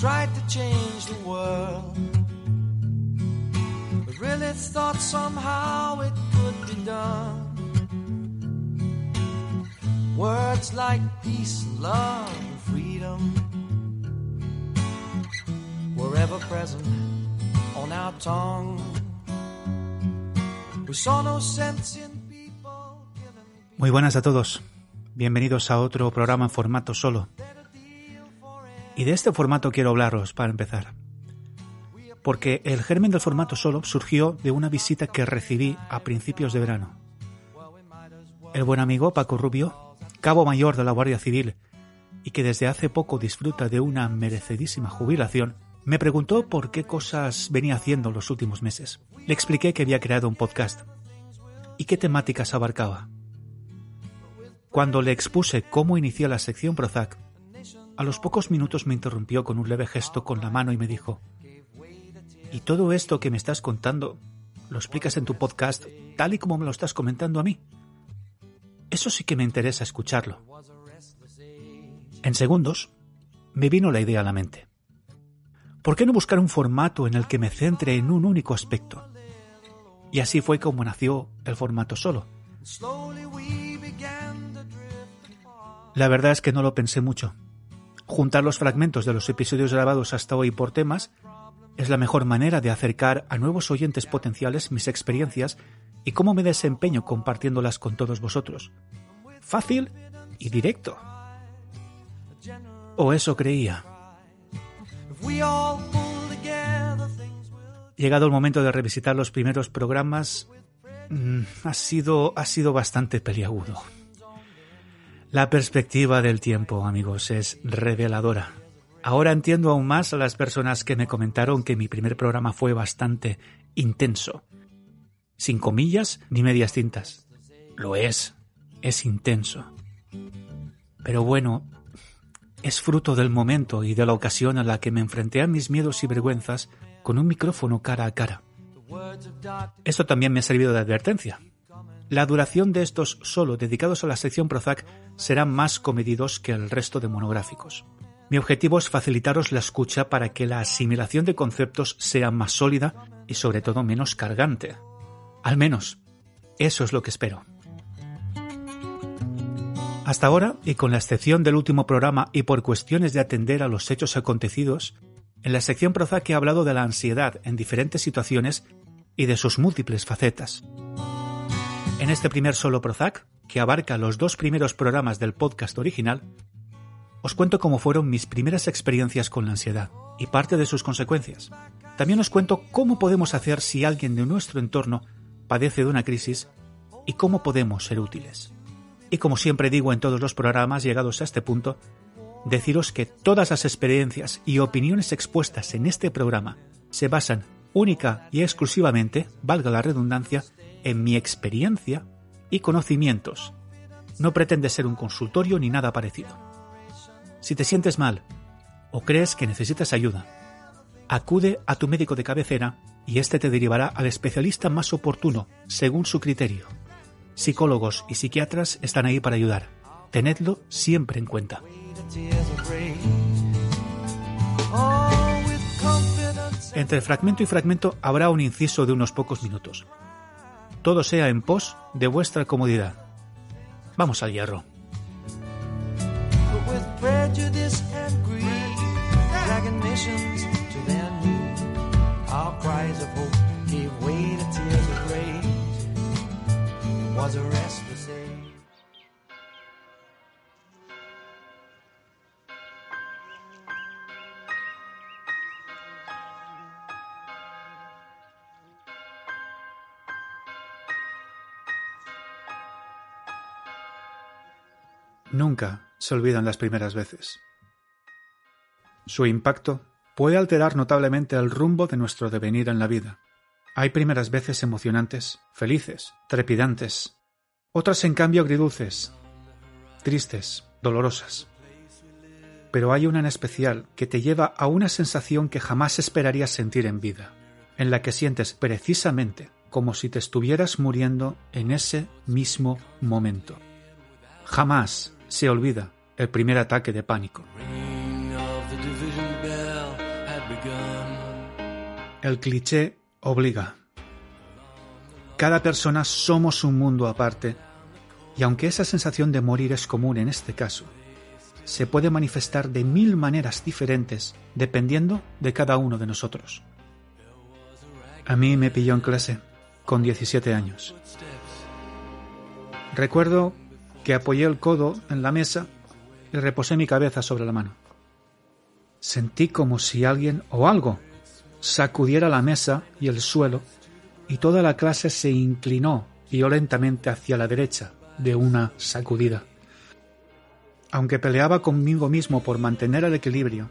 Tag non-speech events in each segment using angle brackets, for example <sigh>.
Tried to change the world. We really thought somehow it could be done. Words like peace, love, and freedom were ever present on our tongue. We saw no people Muy buenas a todos. Bienvenidos a otro programa en formato solo. Y de este formato quiero hablaros para empezar. Porque el germen del formato solo surgió de una visita que recibí a principios de verano. El buen amigo Paco Rubio, cabo mayor de la Guardia Civil y que desde hace poco disfruta de una merecidísima jubilación, me preguntó por qué cosas venía haciendo los últimos meses. Le expliqué que había creado un podcast y qué temáticas abarcaba. Cuando le expuse cómo inicié la sección Prozac, a los pocos minutos me interrumpió con un leve gesto con la mano y me dijo, ¿y todo esto que me estás contando lo explicas en tu podcast tal y como me lo estás comentando a mí? Eso sí que me interesa escucharlo. En segundos, me vino la idea a la mente. ¿Por qué no buscar un formato en el que me centre en un único aspecto? Y así fue como nació el formato solo. La verdad es que no lo pensé mucho. Juntar los fragmentos de los episodios grabados hasta hoy por temas es la mejor manera de acercar a nuevos oyentes potenciales mis experiencias y cómo me desempeño compartiéndolas con todos vosotros. Fácil y directo. O eso creía. Llegado el momento de revisitar los primeros programas, mm, ha sido, ha sido bastante peliagudo. La perspectiva del tiempo, amigos, es reveladora. Ahora entiendo aún más a las personas que me comentaron que mi primer programa fue bastante intenso. Sin comillas ni medias tintas. Lo es, es intenso. Pero bueno, es fruto del momento y de la ocasión a la que me enfrenté a mis miedos y vergüenzas con un micrófono cara a cara. Esto también me ha servido de advertencia. La duración de estos solo dedicados a la sección Prozac serán más comedidos que el resto de monográficos. Mi objetivo es facilitaros la escucha para que la asimilación de conceptos sea más sólida y sobre todo menos cargante. Al menos, eso es lo que espero. Hasta ahora, y con la excepción del último programa y por cuestiones de atender a los hechos acontecidos, en la sección Prozac he hablado de la ansiedad en diferentes situaciones y de sus múltiples facetas. En este primer solo Prozac, que abarca los dos primeros programas del podcast original, os cuento cómo fueron mis primeras experiencias con la ansiedad y parte de sus consecuencias. También os cuento cómo podemos hacer si alguien de nuestro entorno padece de una crisis y cómo podemos ser útiles. Y como siempre digo en todos los programas llegados a este punto, deciros que todas las experiencias y opiniones expuestas en este programa se basan única y exclusivamente, valga la redundancia, en mi experiencia y conocimientos. No pretende ser un consultorio ni nada parecido. Si te sientes mal o crees que necesitas ayuda, acude a tu médico de cabecera y éste te derivará al especialista más oportuno, según su criterio. Psicólogos y psiquiatras están ahí para ayudar. Tenedlo siempre en cuenta. Entre fragmento y fragmento habrá un inciso de unos pocos minutos. Todo sea en pos de vuestra comodidad. Vamos al hierro. Nunca se olvidan las primeras veces. Su impacto puede alterar notablemente el rumbo de nuestro devenir en la vida. Hay primeras veces emocionantes, felices, trepidantes. Otras, en cambio, agridulces, tristes, dolorosas. Pero hay una en especial que te lleva a una sensación que jamás esperarías sentir en vida, en la que sientes precisamente como si te estuvieras muriendo en ese mismo momento. Jamás se olvida el primer ataque de pánico. El cliché obliga. Cada persona somos un mundo aparte, y aunque esa sensación de morir es común en este caso, se puede manifestar de mil maneras diferentes dependiendo de cada uno de nosotros. A mí me pilló en clase, con 17 años. Recuerdo que apoyé el codo en la mesa y reposé mi cabeza sobre la mano. Sentí como si alguien o algo sacudiera la mesa y el suelo y toda la clase se inclinó violentamente hacia la derecha de una sacudida. Aunque peleaba conmigo mismo por mantener el equilibrio,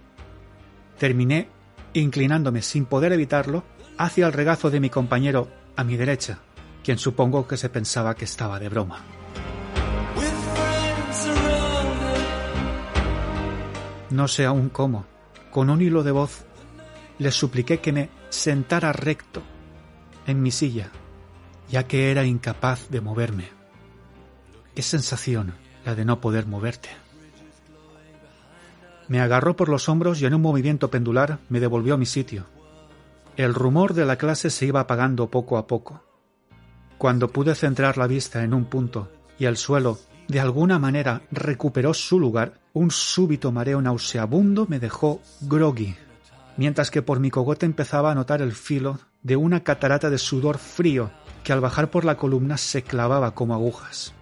terminé inclinándome sin poder evitarlo hacia el regazo de mi compañero a mi derecha, quien supongo que se pensaba que estaba de broma. No sé aún cómo, con un hilo de voz, le supliqué que me sentara recto en mi silla, ya que era incapaz de moverme. Qué sensación la de no poder moverte. Me agarró por los hombros y en un movimiento pendular me devolvió a mi sitio. El rumor de la clase se iba apagando poco a poco. Cuando pude centrar la vista en un punto y el suelo de alguna manera recuperó su lugar, un súbito mareo nauseabundo me dejó groggy, mientras que por mi cogote empezaba a notar el filo de una catarata de sudor frío que al bajar por la columna se clavaba como agujas.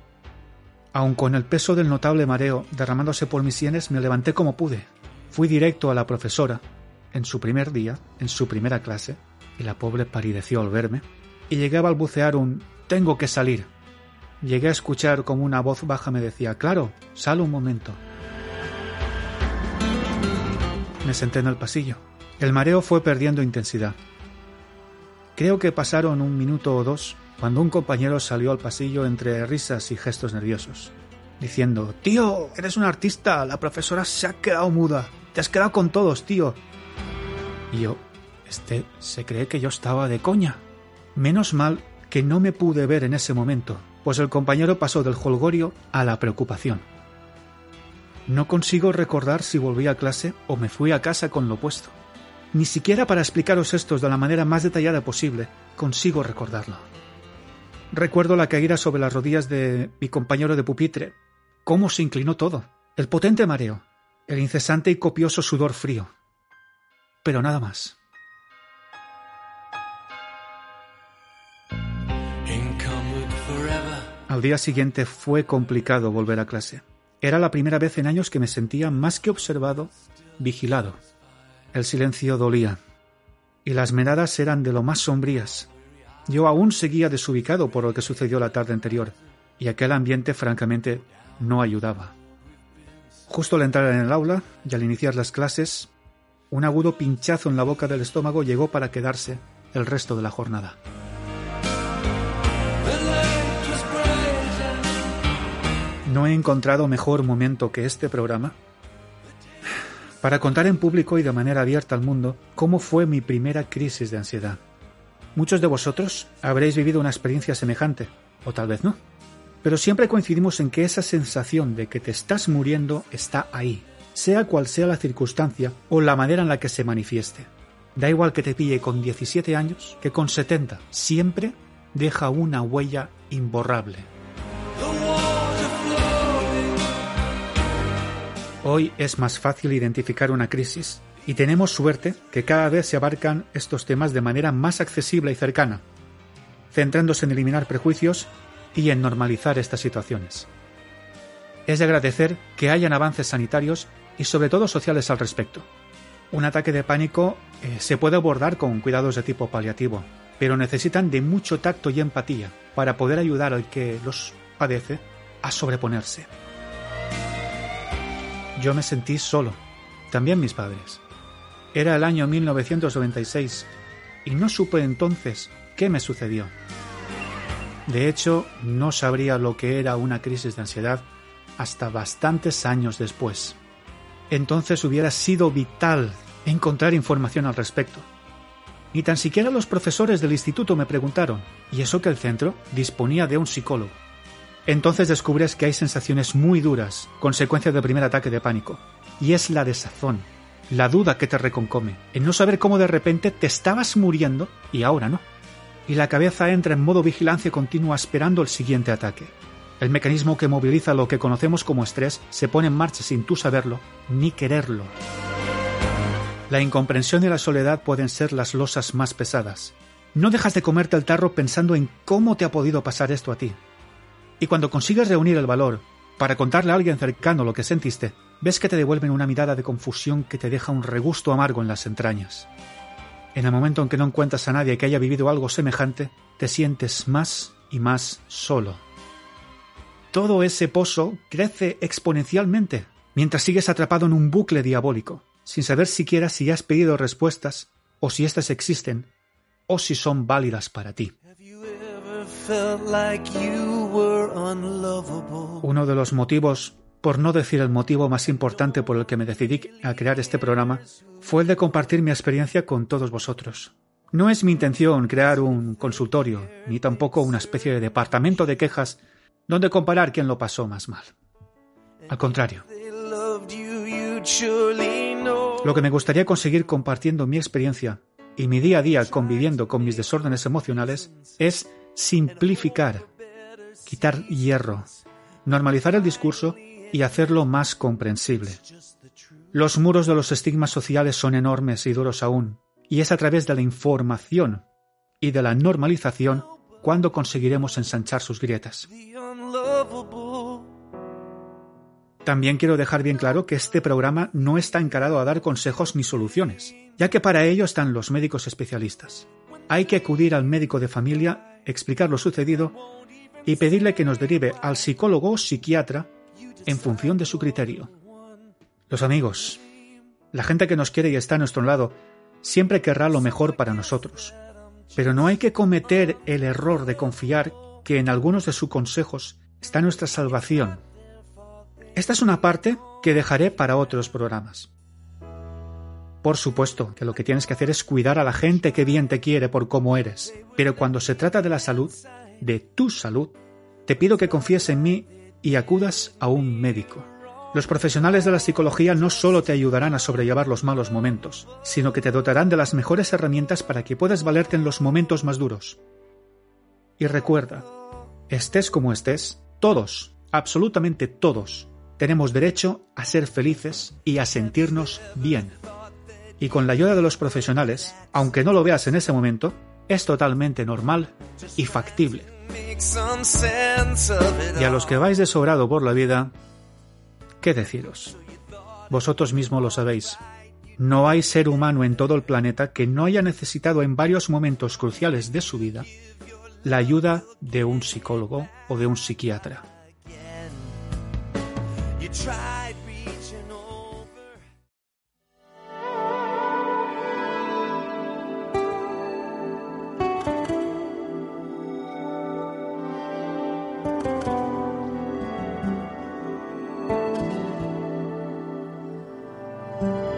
Aun con el peso del notable mareo derramándose por mis sienes, me levanté como pude. Fui directo a la profesora, en su primer día, en su primera clase, y la pobre palideció al verme, y llegué a balbucear un tengo que salir. Llegué a escuchar como una voz baja me decía claro, sal un momento. Me senté en el pasillo. El mareo fue perdiendo intensidad. Creo que pasaron un minuto o dos cuando un compañero salió al pasillo entre risas y gestos nerviosos, diciendo Tío, eres un artista, la profesora se ha quedado muda, te has quedado con todos, tío. Y yo, este se cree que yo estaba de coña. Menos mal que no me pude ver en ese momento, pues el compañero pasó del holgorio a la preocupación. No consigo recordar si volví a clase o me fui a casa con lo puesto. Ni siquiera para explicaros estos de la manera más detallada posible consigo recordarlo. Recuerdo la caída sobre las rodillas de mi compañero de pupitre, cómo se inclinó todo, el potente mareo, el incesante y copioso sudor frío. Pero nada más. Al día siguiente fue complicado volver a clase. Era la primera vez en años que me sentía más que observado, vigilado. El silencio dolía, y las miradas eran de lo más sombrías. Yo aún seguía desubicado por lo que sucedió la tarde anterior, y aquel ambiente francamente no ayudaba. Justo al entrar en el aula y al iniciar las clases, un agudo pinchazo en la boca del estómago llegó para quedarse el resto de la jornada. No he encontrado mejor momento que este programa para contar en público y de manera abierta al mundo cómo fue mi primera crisis de ansiedad. Muchos de vosotros habréis vivido una experiencia semejante, o tal vez no, pero siempre coincidimos en que esa sensación de que te estás muriendo está ahí, sea cual sea la circunstancia o la manera en la que se manifieste. Da igual que te pille con 17 años que con 70, siempre deja una huella imborrable. Hoy es más fácil identificar una crisis y tenemos suerte que cada vez se abarcan estos temas de manera más accesible y cercana, centrándose en eliminar prejuicios y en normalizar estas situaciones. Es de agradecer que hayan avances sanitarios y sobre todo sociales al respecto. Un ataque de pánico eh, se puede abordar con cuidados de tipo paliativo, pero necesitan de mucho tacto y empatía para poder ayudar al que los padece a sobreponerse. Yo me sentí solo, también mis padres. Era el año 1996 y no supe entonces qué me sucedió. De hecho, no sabría lo que era una crisis de ansiedad hasta bastantes años después. Entonces hubiera sido vital encontrar información al respecto. Ni tan siquiera los profesores del instituto me preguntaron, y eso que el centro disponía de un psicólogo. Entonces descubres que hay sensaciones muy duras, consecuencia del primer ataque de pánico, y es la desazón, la duda que te reconcome, el no saber cómo de repente te estabas muriendo y ahora no. Y la cabeza entra en modo vigilancia continua esperando el siguiente ataque. El mecanismo que moviliza lo que conocemos como estrés se pone en marcha sin tú saberlo ni quererlo. La incomprensión y la soledad pueden ser las losas más pesadas. No dejas de comerte el tarro pensando en cómo te ha podido pasar esto a ti. Y cuando consigues reunir el valor para contarle a alguien cercano lo que sentiste, ves que te devuelven una mirada de confusión que te deja un regusto amargo en las entrañas. En el momento en que no encuentras a nadie que haya vivido algo semejante, te sientes más y más solo. Todo ese pozo crece exponencialmente mientras sigues atrapado en un bucle diabólico, sin saber siquiera si has pedido respuestas o si éstas existen o si son válidas para ti. Uno de los motivos, por no decir el motivo más importante por el que me decidí a crear este programa, fue el de compartir mi experiencia con todos vosotros. No es mi intención crear un consultorio, ni tampoco una especie de departamento de quejas donde comparar quién lo pasó más mal. Al contrario. Lo que me gustaría conseguir compartiendo mi experiencia y mi día a día conviviendo con mis desórdenes emocionales es simplificar, quitar hierro, normalizar el discurso y hacerlo más comprensible. Los muros de los estigmas sociales son enormes y duros aún, y es a través de la información y de la normalización cuando conseguiremos ensanchar sus grietas. También quiero dejar bien claro que este programa no está encarado a dar consejos ni soluciones, ya que para ello están los médicos especialistas. Hay que acudir al médico de familia, explicar lo sucedido y pedirle que nos derive al psicólogo o psiquiatra en función de su criterio. Los amigos, la gente que nos quiere y está a nuestro lado, siempre querrá lo mejor para nosotros. Pero no hay que cometer el error de confiar que en algunos de sus consejos está nuestra salvación esta es una parte que dejaré para otros programas. Por supuesto que lo que tienes que hacer es cuidar a la gente que bien te quiere por cómo eres, pero cuando se trata de la salud, de tu salud, te pido que confíes en mí y acudas a un médico. Los profesionales de la psicología no solo te ayudarán a sobrellevar los malos momentos, sino que te dotarán de las mejores herramientas para que puedas valerte en los momentos más duros. Y recuerda, estés como estés, todos, absolutamente todos, tenemos derecho a ser felices y a sentirnos bien. Y con la ayuda de los profesionales, aunque no lo veas en ese momento, es totalmente normal y factible. Y a los que vais de sobrado por la vida, ¿qué deciros? Vosotros mismos lo sabéis. No hay ser humano en todo el planeta que no haya necesitado en varios momentos cruciales de su vida la ayuda de un psicólogo o de un psiquiatra.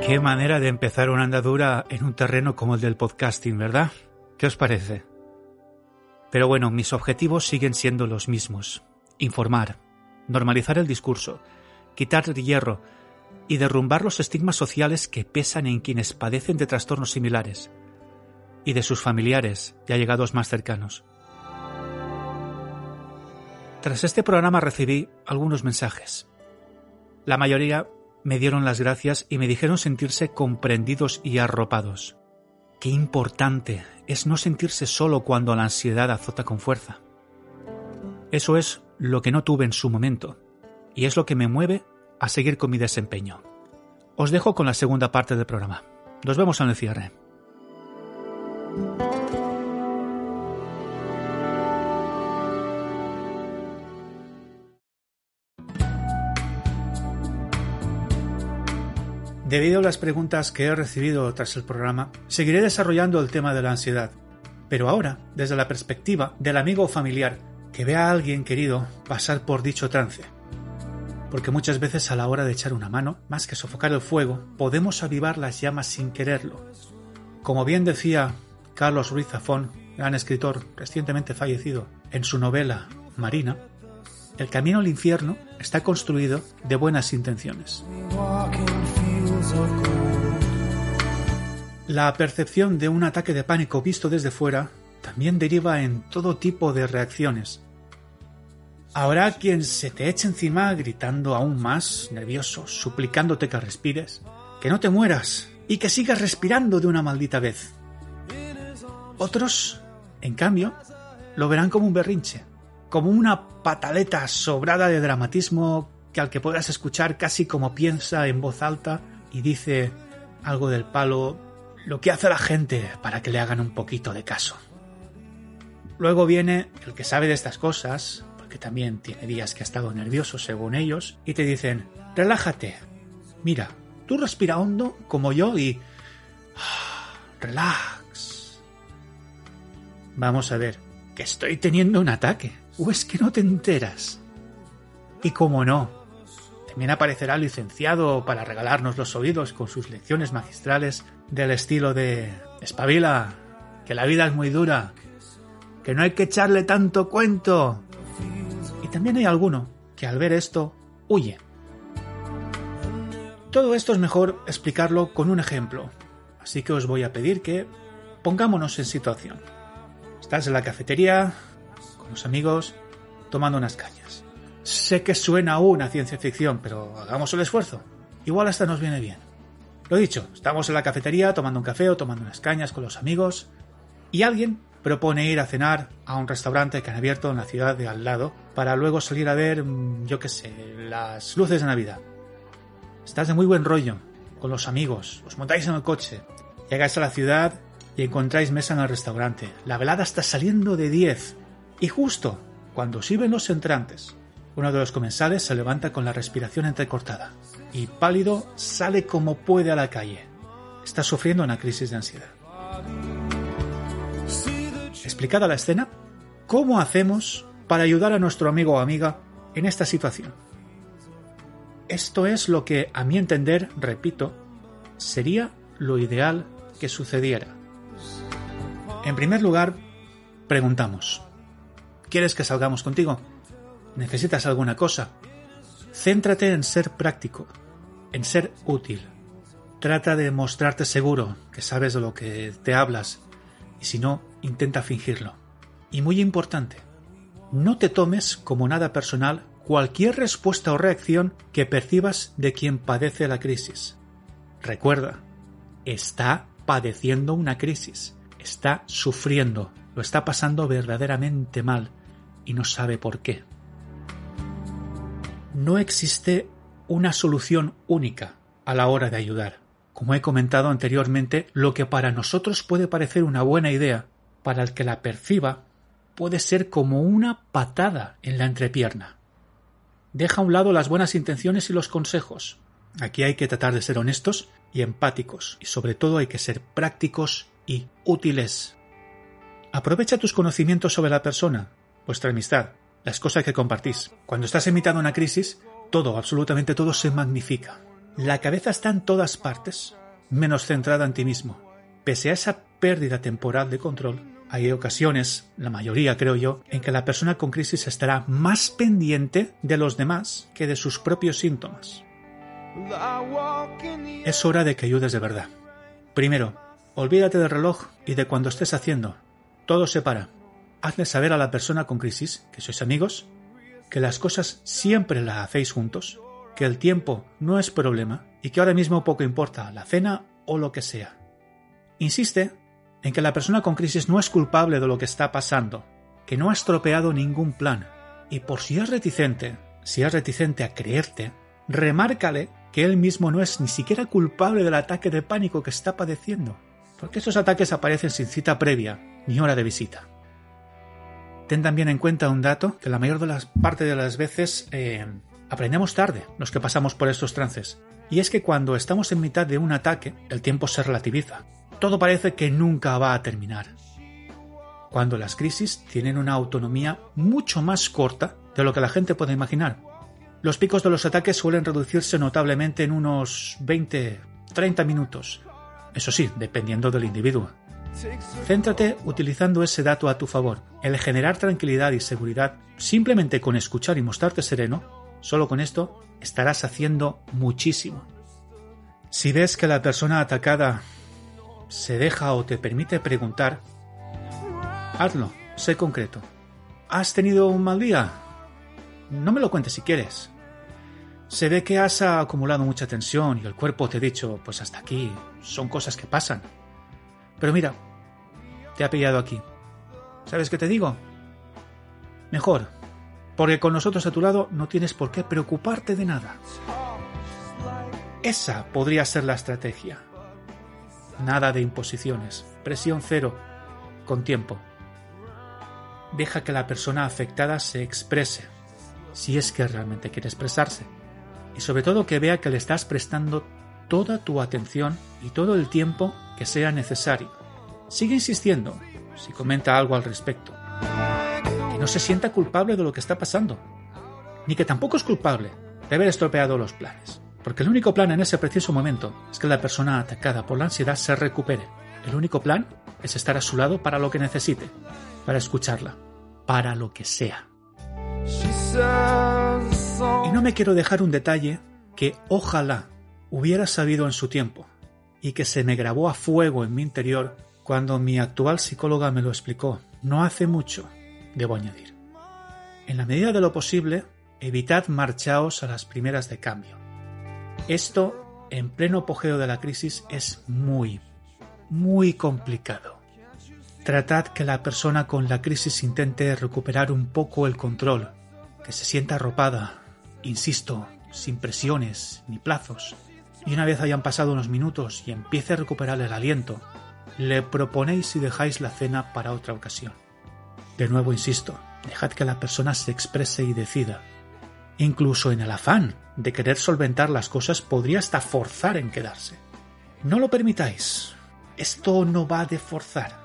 Qué manera de empezar una andadura en un terreno como el del podcasting, ¿verdad? ¿Qué os parece? Pero bueno, mis objetivos siguen siendo los mismos. Informar, normalizar el discurso, quitar hierro y derrumbar los estigmas sociales que pesan en quienes padecen de trastornos similares y de sus familiares y allegados más cercanos. Tras este programa recibí algunos mensajes. La mayoría me dieron las gracias y me dijeron sentirse comprendidos y arropados. Qué importante es no sentirse solo cuando la ansiedad azota con fuerza. Eso es lo que no tuve en su momento y es lo que me mueve a seguir con mi desempeño. Os dejo con la segunda parte del programa. Nos vemos en el cierre. Debido a las preguntas que he recibido tras el programa, seguiré desarrollando el tema de la ansiedad, pero ahora desde la perspectiva del amigo o familiar que ve a alguien querido pasar por dicho trance porque muchas veces a la hora de echar una mano, más que sofocar el fuego, podemos avivar las llamas sin quererlo. Como bien decía Carlos Ruiz Zafón, gran escritor recientemente fallecido, en su novela Marina, el camino al infierno está construido de buenas intenciones. La percepción de un ataque de pánico visto desde fuera también deriva en todo tipo de reacciones. Habrá quien se te eche encima gritando aún más, nervioso, suplicándote que respires, que no te mueras y que sigas respirando de una maldita vez. Otros, en cambio, lo verán como un berrinche, como una pataleta sobrada de dramatismo que al que podrás escuchar casi como piensa en voz alta y dice algo del palo lo que hace la gente para que le hagan un poquito de caso. Luego viene el que sabe de estas cosas, porque también tiene días que ha estado nervioso según ellos, y te dicen, relájate, mira, tú respira hondo como yo y... <sighs> relax. Vamos a ver, que estoy teniendo un ataque, o es que no te enteras. Y como no, también aparecerá el licenciado para regalarnos los oídos con sus lecciones magistrales del estilo de espabila, que la vida es muy dura, que no hay que echarle tanto cuento. Y también hay alguno que al ver esto huye. Todo esto es mejor explicarlo con un ejemplo, así que os voy a pedir que pongámonos en situación. Estás en la cafetería, con los amigos, tomando unas cañas. Sé que suena aún a ciencia ficción, pero hagamos el esfuerzo. Igual hasta nos viene bien. Lo dicho, estamos en la cafetería tomando un café o tomando unas cañas con los amigos y alguien propone ir a cenar a un restaurante que han abierto en la ciudad de al lado para luego salir a ver, mm, yo qué sé, las luces de Navidad. Estás de muy buen rollo con los amigos, os montáis en el coche, llegáis a la ciudad y encontráis mesa en el restaurante. La velada está saliendo de 10 y justo cuando sirven los entrantes, uno de los comensales se levanta con la respiración entrecortada y pálido sale como puede a la calle. Está sufriendo una crisis de ansiedad. Explicada la escena, ¿cómo hacemos para ayudar a nuestro amigo o amiga en esta situación? Esto es lo que, a mi entender, repito, sería lo ideal que sucediera. En primer lugar, preguntamos, ¿quieres que salgamos contigo? ¿Necesitas alguna cosa? Céntrate en ser práctico, en ser útil. Trata de mostrarte seguro, que sabes de lo que te hablas, y si no, intenta fingirlo. Y muy importante, no te tomes como nada personal cualquier respuesta o reacción que percibas de quien padece la crisis. Recuerda, está padeciendo una crisis, está sufriendo, lo está pasando verdaderamente mal y no sabe por qué no existe una solución única a la hora de ayudar. Como he comentado anteriormente, lo que para nosotros puede parecer una buena idea, para el que la perciba, puede ser como una patada en la entrepierna. Deja a un lado las buenas intenciones y los consejos. Aquí hay que tratar de ser honestos y empáticos, y sobre todo hay que ser prácticos y útiles. Aprovecha tus conocimientos sobre la persona, vuestra amistad, las cosas que compartís. Cuando estás en mitad de una crisis, todo, absolutamente todo se magnifica. La cabeza está en todas partes, menos centrada en ti mismo. Pese a esa pérdida temporal de control, hay ocasiones, la mayoría creo yo, en que la persona con crisis estará más pendiente de los demás que de sus propios síntomas. Es hora de que ayudes de verdad. Primero, olvídate del reloj y de cuando estés haciendo. Todo se para hazle saber a la persona con crisis que sois amigos, que las cosas siempre las hacéis juntos, que el tiempo no es problema y que ahora mismo poco importa la cena o lo que sea. Insiste en que la persona con crisis no es culpable de lo que está pasando, que no ha estropeado ningún plan, y por si es reticente, si es reticente a creerte, remárcale que él mismo no es ni siquiera culpable del ataque de pánico que está padeciendo, porque esos ataques aparecen sin cita previa ni hora de visita. Ten también en cuenta un dato que la mayor de las partes de las veces eh, aprendemos tarde los que pasamos por estos trances. Y es que cuando estamos en mitad de un ataque, el tiempo se relativiza. Todo parece que nunca va a terminar. Cuando las crisis tienen una autonomía mucho más corta de lo que la gente puede imaginar. Los picos de los ataques suelen reducirse notablemente en unos 20-30 minutos. Eso sí, dependiendo del individuo. Céntrate utilizando ese dato a tu favor. El generar tranquilidad y seguridad simplemente con escuchar y mostrarte sereno, solo con esto estarás haciendo muchísimo. Si ves que la persona atacada se deja o te permite preguntar, hazlo, sé concreto. ¿Has tenido un mal día? No me lo cuentes si quieres. Se ve que has acumulado mucha tensión y el cuerpo te ha dicho, pues hasta aquí, son cosas que pasan. Pero mira, te ha pillado aquí. ¿Sabes qué te digo? Mejor, porque con nosotros a tu lado no tienes por qué preocuparte de nada. Esa podría ser la estrategia. Nada de imposiciones, presión cero, con tiempo. Deja que la persona afectada se exprese, si es que realmente quiere expresarse y sobre todo que vea que le estás prestando toda tu atención y todo el tiempo que sea necesario. Sigue insistiendo si comenta algo al respecto. Que no se sienta culpable de lo que está pasando, ni que tampoco es culpable de haber estropeado los planes. Porque el único plan en ese preciso momento es que la persona atacada por la ansiedad se recupere. El único plan es estar a su lado para lo que necesite, para escucharla, para lo que sea. Y no me quiero dejar un detalle que ojalá hubiera sabido en su tiempo y que se me grabó a fuego en mi interior cuando mi actual psicóloga me lo explicó. No hace mucho, debo añadir. En la medida de lo posible, evitad marchaos a las primeras de cambio. Esto, en pleno apogeo de la crisis, es muy, muy complicado. Tratad que la persona con la crisis intente recuperar un poco el control, que se sienta arropada, insisto, sin presiones ni plazos, y una vez hayan pasado unos minutos y empiece a recuperar el aliento, le proponéis y dejáis la cena para otra ocasión. De nuevo insisto, dejad que la persona se exprese y decida. Incluso en el afán de querer solventar las cosas podría hasta forzar en quedarse. No lo permitáis. Esto no va de forzar.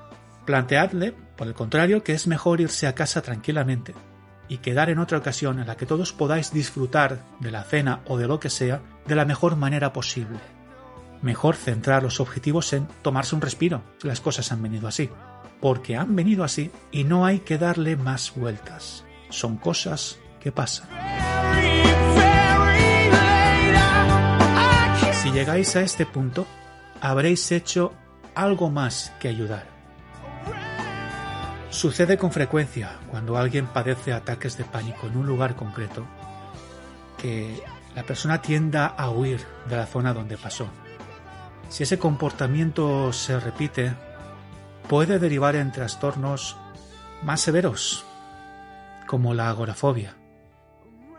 Planteadle, por el contrario, que es mejor irse a casa tranquilamente, y quedar en otra ocasión en la que todos podáis disfrutar de la cena o de lo que sea de la mejor manera posible. Mejor centrar los objetivos en tomarse un respiro, si las cosas han venido así, porque han venido así y no hay que darle más vueltas. Son cosas que pasan. Si llegáis a este punto, habréis hecho algo más que ayudar Sucede con frecuencia cuando alguien padece ataques de pánico en un lugar concreto que la persona tienda a huir de la zona donde pasó. Si ese comportamiento se repite, puede derivar en trastornos más severos, como la agorafobia,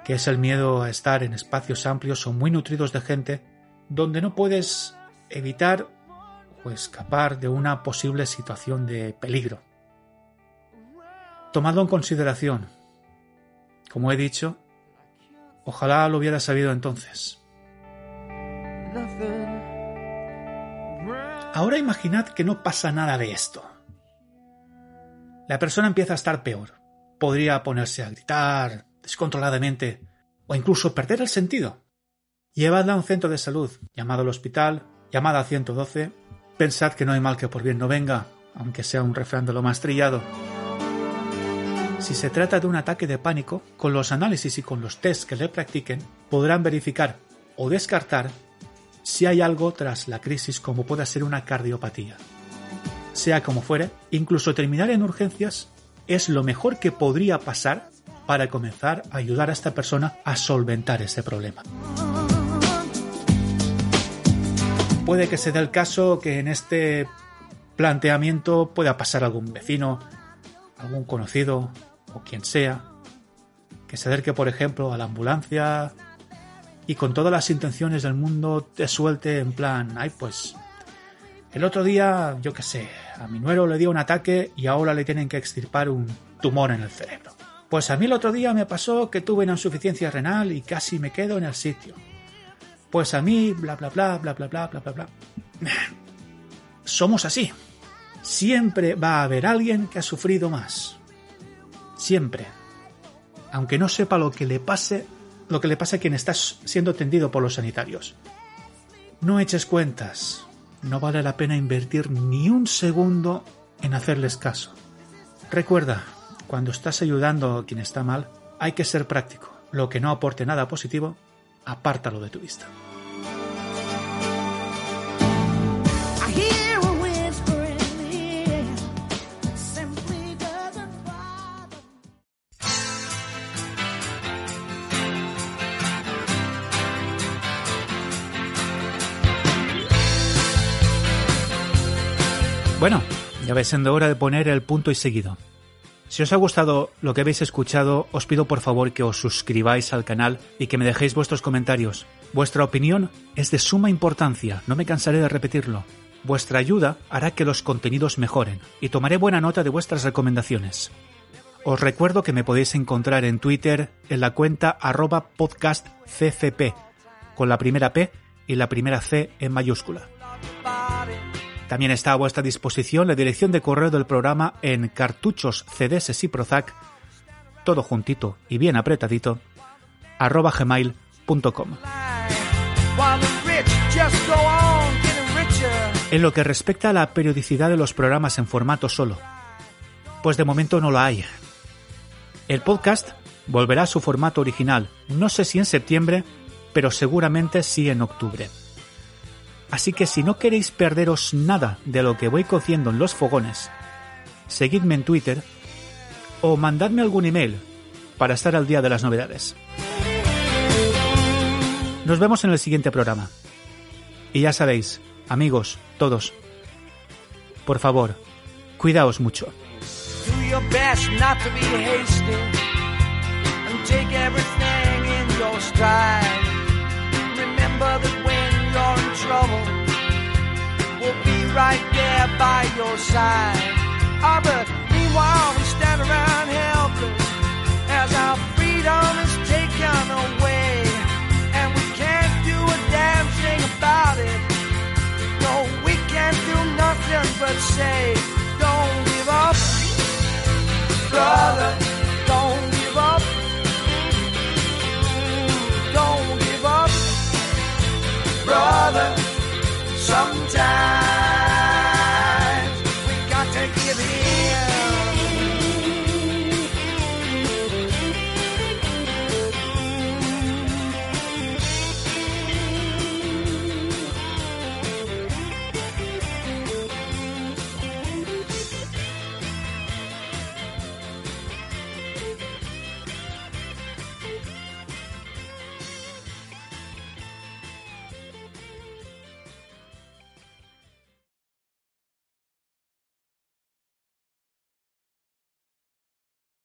que es el miedo a estar en espacios amplios o muy nutridos de gente donde no puedes evitar o escapar de una posible situación de peligro. Tomadlo en consideración. Como he dicho, ojalá lo hubiera sabido entonces. Ahora imaginad que no pasa nada de esto. La persona empieza a estar peor. Podría ponerse a gritar descontroladamente o incluso perder el sentido. Llevadla a un centro de salud, llamado al hospital, llamada a 112. Pensad que no hay mal que por bien no venga, aunque sea un refrán de lo más trillado. Si se trata de un ataque de pánico, con los análisis y con los tests que le practiquen, podrán verificar o descartar si hay algo tras la crisis como pueda ser una cardiopatía. Sea como fuere, incluso terminar en urgencias es lo mejor que podría pasar para comenzar a ayudar a esta persona a solventar ese problema. Puede que se dé el caso que en este planteamiento pueda pasar algún vecino, algún conocido, o quien sea, que se acerque, por ejemplo, a la ambulancia y con todas las intenciones del mundo te suelte en plan, ay, pues el otro día, yo qué sé, a mi nuero le dio un ataque y ahora le tienen que extirpar un tumor en el cerebro. Pues a mí el otro día me pasó que tuve una insuficiencia renal y casi me quedo en el sitio. Pues a mí, bla, bla, bla, bla, bla, bla, bla, bla, bla. <laughs> Somos así. Siempre va a haber alguien que ha sufrido más. Siempre. Aunque no sepa lo que le pase, lo que le pase a quien está siendo atendido por los sanitarios. No eches cuentas. No vale la pena invertir ni un segundo en hacerles caso. Recuerda, cuando estás ayudando a quien está mal, hay que ser práctico. Lo que no aporte nada positivo, apártalo de tu vista. Bueno, ya va siendo hora de poner el punto y seguido. Si os ha gustado lo que habéis escuchado, os pido por favor que os suscribáis al canal y que me dejéis vuestros comentarios. Vuestra opinión es de suma importancia, no me cansaré de repetirlo. Vuestra ayuda hará que los contenidos mejoren y tomaré buena nota de vuestras recomendaciones. Os recuerdo que me podéis encontrar en Twitter en la cuenta arroba podcastccp, con la primera P y la primera C en mayúscula. También está a vuestra disposición la dirección de correo del programa en cartuchos CDS y Prozac, todo juntito y bien apretadito, arroba gmail.com. En lo que respecta a la periodicidad de los programas en formato solo, pues de momento no la hay. El podcast volverá a su formato original, no sé si en septiembre, pero seguramente sí en octubre. Así que si no queréis perderos nada de lo que voy cociendo en los fogones, seguidme en Twitter o mandadme algún email para estar al día de las novedades. Nos vemos en el siguiente programa. Y ya sabéis, amigos, todos, por favor, cuidaos mucho. Trouble, we'll be right there by your side. Ah, but meanwhile, we stand around helpless as our freedom is taken away. And we can't do a damn thing about it. No, we can't do nothing but say, don't give up, brother.